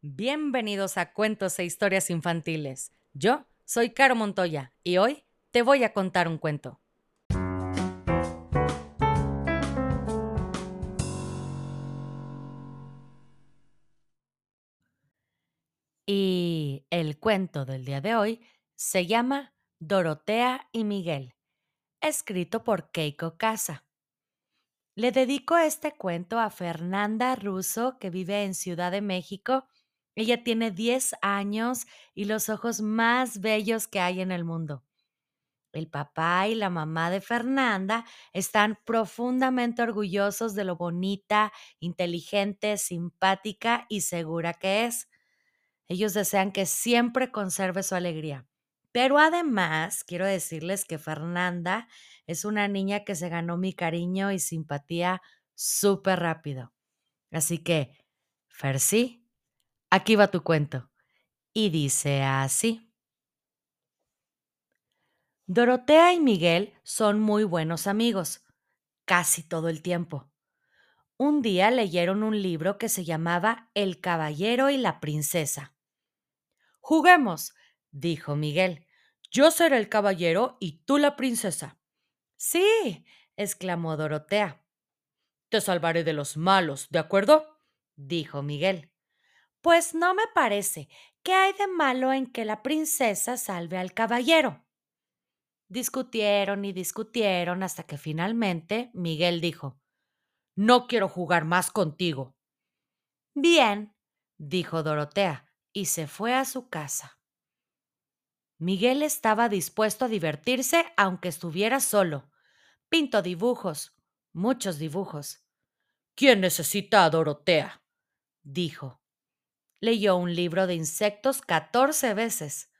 Bienvenidos a Cuentos e Historias Infantiles. Yo soy Caro Montoya y hoy te voy a contar un cuento. Y el cuento del día de hoy se llama Dorotea y Miguel, escrito por Keiko Casa. Le dedico este cuento a Fernanda Russo, que vive en Ciudad de México. Ella tiene 10 años y los ojos más bellos que hay en el mundo. El papá y la mamá de Fernanda están profundamente orgullosos de lo bonita, inteligente, simpática y segura que es. Ellos desean que siempre conserve su alegría. Pero además, quiero decirles que Fernanda es una niña que se ganó mi cariño y simpatía súper rápido. Así que, Fersi, aquí va tu cuento. Y dice así. Dorotea y Miguel son muy buenos amigos, casi todo el tiempo. Un día leyeron un libro que se llamaba El caballero y la princesa. Juguemos, dijo Miguel. Yo seré el caballero y tú la princesa. Sí, exclamó Dorotea. Te salvaré de los malos, ¿de acuerdo? dijo Miguel. Pues no me parece. ¿Qué hay de malo en que la princesa salve al caballero? Discutieron y discutieron hasta que finalmente Miguel dijo No quiero jugar más contigo. Bien, dijo Dorotea, y se fue a su casa. Miguel estaba dispuesto a divertirse aunque estuviera solo. Pinto dibujos, muchos dibujos. ¿Quién necesita a Dorotea? dijo. Leyó un libro de insectos catorce veces.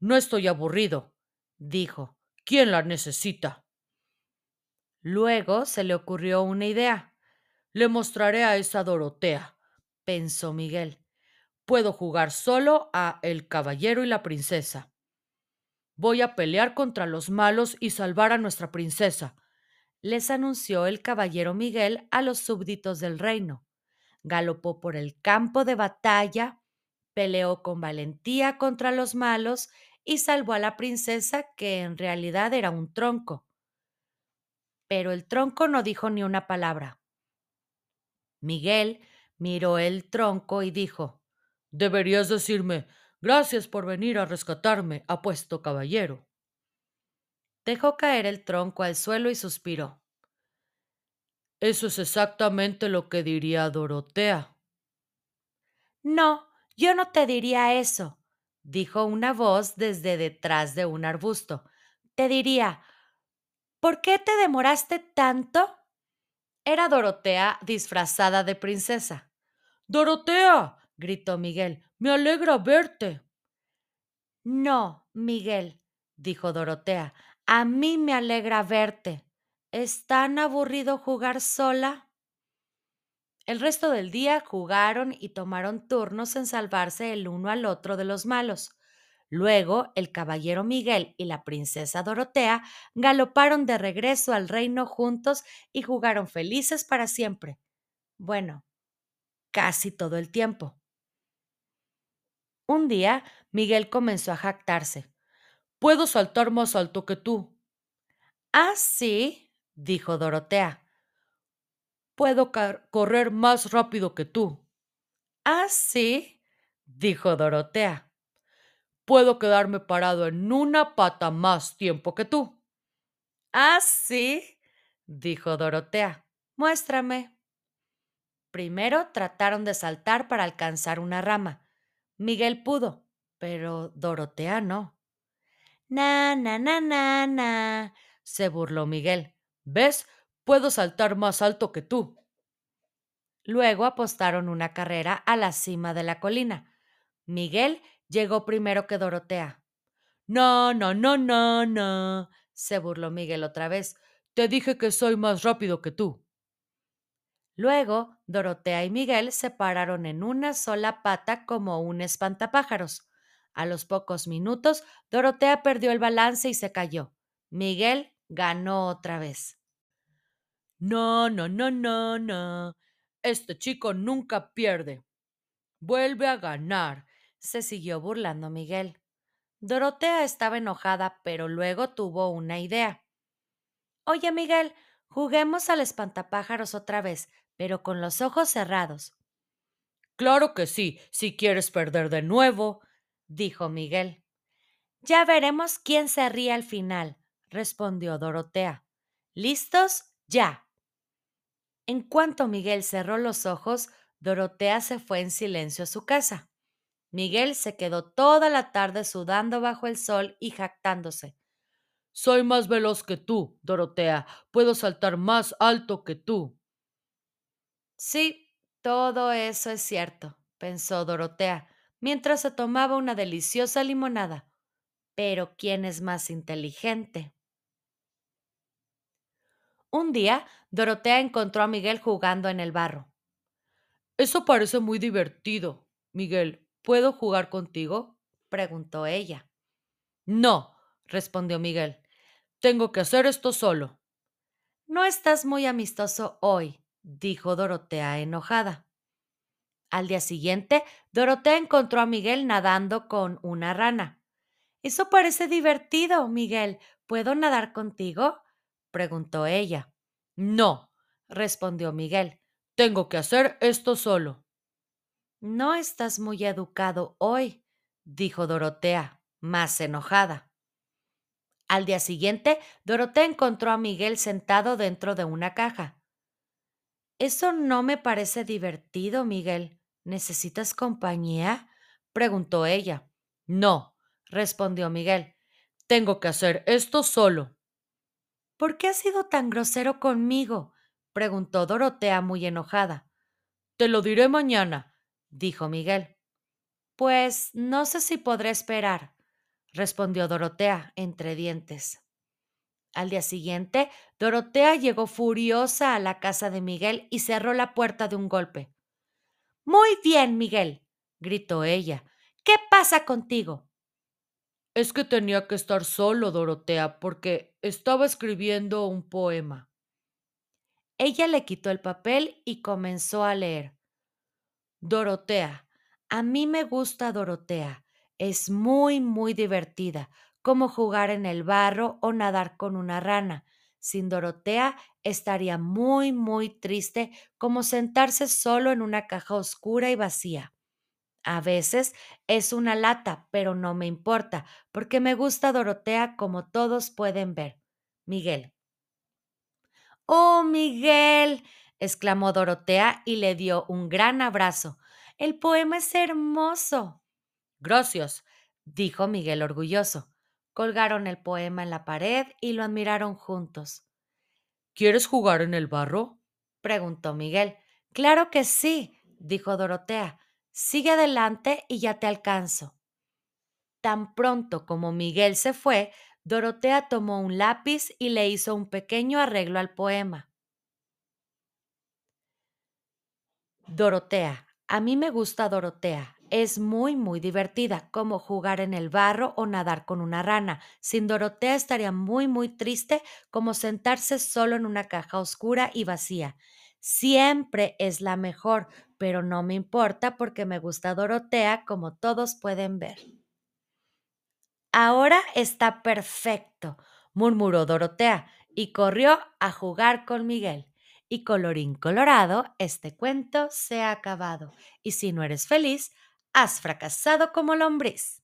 No estoy aburrido, dijo. ¿Quién la necesita? Luego se le ocurrió una idea. Le mostraré a esa Dorotea, pensó Miguel. Puedo jugar solo a El Caballero y la Princesa. Voy a pelear contra los malos y salvar a nuestra princesa, les anunció el caballero Miguel a los súbditos del reino. Galopó por el campo de batalla, peleó con valentía contra los malos y salvó a la princesa, que en realidad era un tronco. Pero el tronco no dijo ni una palabra. Miguel miró el tronco y dijo Deberías decirme Gracias por venir a rescatarme, apuesto caballero. Dejó caer el tronco al suelo y suspiró. Eso es exactamente lo que diría Dorotea. No, yo no te diría eso, dijo una voz desde detrás de un arbusto. Te diría, ¿por qué te demoraste tanto? Era Dorotea disfrazada de princesa. Dorotea, gritó Miguel, me alegra verte. No, Miguel, dijo Dorotea, a mí me alegra verte. ¿Es tan aburrido jugar sola? El resto del día jugaron y tomaron turnos en salvarse el uno al otro de los malos. Luego el caballero Miguel y la princesa Dorotea galoparon de regreso al reino juntos y jugaron felices para siempre. Bueno, casi todo el tiempo. Un día Miguel comenzó a jactarse. Puedo saltar más alto que tú. Ah, sí, dijo Dorotea. Puedo correr más rápido que tú. Ah, sí, dijo Dorotea. Puedo quedarme parado en una pata más tiempo que tú. Ah, sí, dijo Dorotea. Muéstrame. Primero trataron de saltar para alcanzar una rama. Miguel pudo, pero Dorotea no. Na, na, na, na, na, se burló Miguel. ¿Ves? Puedo saltar más alto que tú. Luego apostaron una carrera a la cima de la colina. Miguel llegó primero que Dorotea. No, no, no, no, no, se burló Miguel otra vez. Te dije que soy más rápido que tú. Luego, Dorotea y Miguel se pararon en una sola pata como un espantapájaros. A los pocos minutos, Dorotea perdió el balance y se cayó. Miguel ganó otra vez. No, no, no, no, no. Este chico nunca pierde. Vuelve a ganar, se siguió burlando Miguel. Dorotea estaba enojada, pero luego tuvo una idea. Oye, Miguel, juguemos al espantapájaros otra vez, pero con los ojos cerrados. Claro que sí, si quieres perder de nuevo, dijo Miguel. Ya veremos quién se ríe al final, respondió Dorotea. ¿Listos? Ya. En cuanto Miguel cerró los ojos, Dorotea se fue en silencio a su casa. Miguel se quedó toda la tarde sudando bajo el sol y jactándose. Soy más veloz que tú, Dorotea. Puedo saltar más alto que tú. Sí, todo eso es cierto, pensó Dorotea, mientras se tomaba una deliciosa limonada. Pero ¿quién es más inteligente? Un día, Dorotea encontró a Miguel jugando en el barro. Eso parece muy divertido. Miguel, ¿puedo jugar contigo? preguntó ella. No, respondió Miguel. Tengo que hacer esto solo. No estás muy amistoso hoy, dijo Dorotea enojada. Al día siguiente, Dorotea encontró a Miguel nadando con una rana. Eso parece divertido, Miguel. ¿Puedo nadar contigo? Preguntó ella. No, respondió Miguel. Tengo que hacer esto solo. No estás muy educado hoy, dijo Dorotea, más enojada. Al día siguiente, Dorotea encontró a Miguel sentado dentro de una caja. Eso no me parece divertido, Miguel. ¿Necesitas compañía? preguntó ella. No, respondió Miguel. Tengo que hacer esto solo. ¿Por qué has sido tan grosero conmigo? preguntó Dorotea muy enojada. Te lo diré mañana, dijo Miguel. Pues no sé si podré esperar, respondió Dorotea entre dientes. Al día siguiente, Dorotea llegó furiosa a la casa de Miguel y cerró la puerta de un golpe. Muy bien, Miguel, gritó ella. ¿Qué pasa contigo? Es que tenía que estar solo, Dorotea, porque estaba escribiendo un poema. Ella le quitó el papel y comenzó a leer. Dorotea, a mí me gusta Dorotea. Es muy, muy divertida, como jugar en el barro o nadar con una rana. Sin Dorotea estaría muy, muy triste, como sentarse solo en una caja oscura y vacía. A veces es una lata, pero no me importa, porque me gusta Dorotea como todos pueden ver. Miguel. Oh, Miguel. exclamó Dorotea y le dio un gran abrazo. El poema es hermoso. Gracias, dijo Miguel orgulloso. Colgaron el poema en la pared y lo admiraron juntos. ¿Quieres jugar en el barro? preguntó Miguel. Claro que sí, dijo Dorotea. Sigue adelante y ya te alcanzo. Tan pronto como Miguel se fue, Dorotea tomó un lápiz y le hizo un pequeño arreglo al poema. Dorotea. A mí me gusta Dorotea. Es muy, muy divertida, como jugar en el barro o nadar con una rana. Sin Dorotea estaría muy, muy triste, como sentarse solo en una caja oscura y vacía. Siempre es la mejor, pero no me importa porque me gusta Dorotea, como todos pueden ver. Ahora está perfecto, murmuró Dorotea y corrió a jugar con Miguel. Y colorín colorado, este cuento se ha acabado. Y si no eres feliz, has fracasado como lombriz.